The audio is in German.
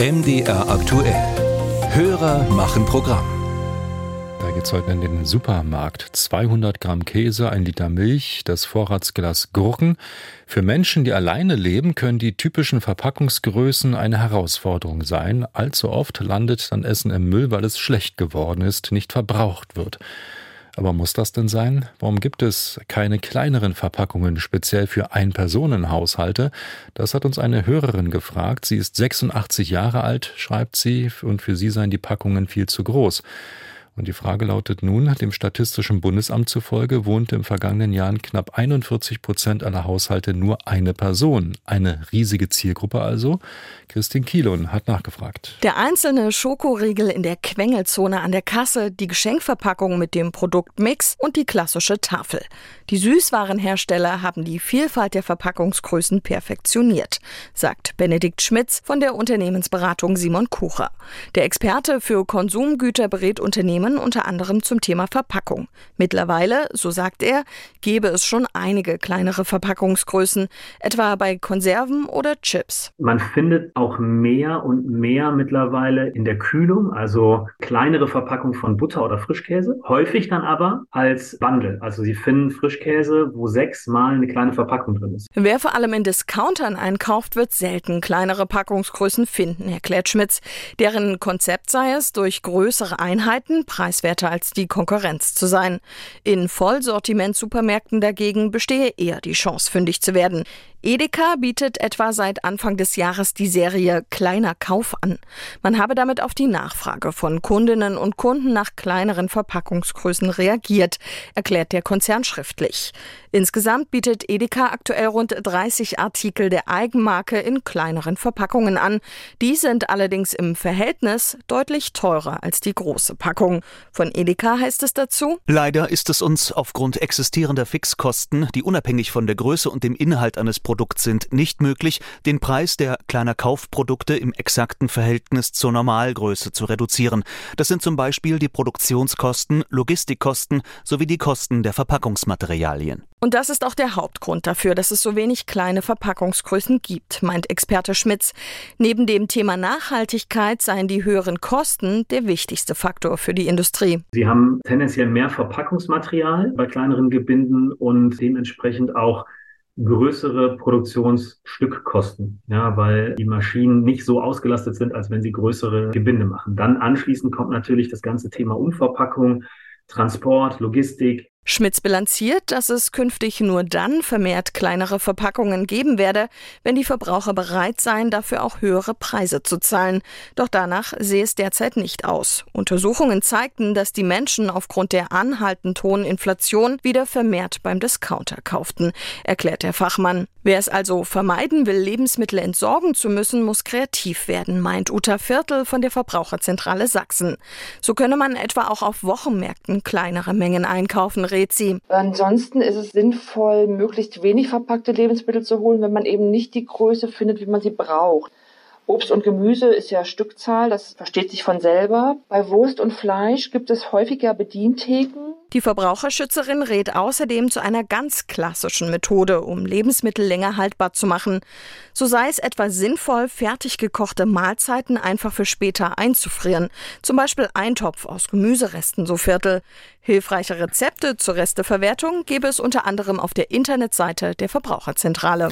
MDR aktuell. Hörer machen Programm. Da geht's heute in den Supermarkt. 200 Gramm Käse, ein Liter Milch, das Vorratsglas Gurken. Für Menschen, die alleine leben, können die typischen Verpackungsgrößen eine Herausforderung sein. Allzu oft landet dann Essen im Müll, weil es schlecht geworden ist, nicht verbraucht wird. Aber muss das denn sein? Warum gibt es keine kleineren Verpackungen speziell für Ein-Personen-Haushalte? Das hat uns eine Hörerin gefragt. Sie ist 86 Jahre alt, schreibt sie, und für sie seien die Packungen viel zu groß. Und die Frage lautet nun, dem Statistischen Bundesamt zufolge wohnte im vergangenen Jahr in knapp 41 Prozent aller Haushalte nur eine Person. Eine riesige Zielgruppe also. Christine Kielon hat nachgefragt. Der einzelne Schokoriegel in der Quengelzone an der Kasse, die Geschenkverpackung mit dem Produktmix und die klassische Tafel. Die Süßwarenhersteller haben die Vielfalt der Verpackungsgrößen perfektioniert, sagt Benedikt Schmitz von der Unternehmensberatung Simon Kucher. Der Experte für Konsumgüter berät Unternehmen Unternehmen unter anderem zum Thema Verpackung. Mittlerweile, so sagt er, gebe es schon einige kleinere Verpackungsgrößen, etwa bei Konserven oder Chips. Man findet auch mehr und mehr mittlerweile in der Kühlung, also kleinere Verpackungen von Butter oder Frischkäse, häufig dann aber als Bundle. Also Sie finden Frischkäse, wo sechsmal eine kleine Verpackung drin ist. Wer vor allem in Discountern einkauft, wird selten kleinere Packungsgrößen finden, erklärt Schmitz. Deren Konzept sei es, durch größere Einheiten preiswerter als die Konkurrenz zu sein. In Vollsortiment-Supermärkten dagegen bestehe eher die Chance, fündig zu werden. Edeka bietet etwa seit Anfang des Jahres die Serie Kleiner Kauf an. Man habe damit auf die Nachfrage von Kundinnen und Kunden nach kleineren Verpackungsgrößen reagiert, erklärt der Konzern schriftlich. Insgesamt bietet Edeka aktuell rund 30 Artikel der Eigenmarke in kleineren Verpackungen an. Die sind allerdings im Verhältnis deutlich teurer als die große Packung. Von Edeka heißt es dazu, Leider ist es uns aufgrund existierender Fixkosten, die unabhängig von der Größe und dem Inhalt eines Produkt sind, nicht möglich, den Preis der kleiner Kaufprodukte im exakten Verhältnis zur Normalgröße zu reduzieren. Das sind zum Beispiel die Produktionskosten, Logistikkosten sowie die Kosten der Verpackungsmaterialien. Und das ist auch der Hauptgrund dafür, dass es so wenig kleine Verpackungsgrößen gibt, meint Experte Schmitz. Neben dem Thema Nachhaltigkeit seien die höheren Kosten der wichtigste Faktor für die Industrie. Sie haben tendenziell mehr Verpackungsmaterial bei kleineren Gebinden und dementsprechend auch größere Produktionsstückkosten, ja, weil die Maschinen nicht so ausgelastet sind, als wenn sie größere Gebinde machen. Dann anschließend kommt natürlich das ganze Thema Umverpackung, Transport, Logistik, Schmitz bilanziert, dass es künftig nur dann vermehrt kleinere Verpackungen geben werde, wenn die Verbraucher bereit seien, dafür auch höhere Preise zu zahlen. Doch danach sehe es derzeit nicht aus. Untersuchungen zeigten, dass die Menschen aufgrund der anhaltend hohen Inflation wieder vermehrt beim Discounter kauften, erklärt der Fachmann. Wer es also vermeiden will, Lebensmittel entsorgen zu müssen, muss kreativ werden, meint Uta Viertel von der Verbraucherzentrale Sachsen. So könne man etwa auch auf Wochenmärkten kleinere Mengen einkaufen, rät sie. Ansonsten ist es sinnvoll, möglichst wenig verpackte Lebensmittel zu holen, wenn man eben nicht die Größe findet, wie man sie braucht. Obst und Gemüse ist ja Stückzahl, das versteht sich von selber. Bei Wurst und Fleisch gibt es häufiger Bedientheken. Die Verbraucherschützerin rät außerdem zu einer ganz klassischen Methode, um Lebensmittel länger haltbar zu machen. So sei es etwa sinnvoll, fertig gekochte Mahlzeiten einfach für später einzufrieren. Zum Beispiel Eintopf aus Gemüseresten, so Viertel. Hilfreiche Rezepte zur Resteverwertung gäbe es unter anderem auf der Internetseite der Verbraucherzentrale.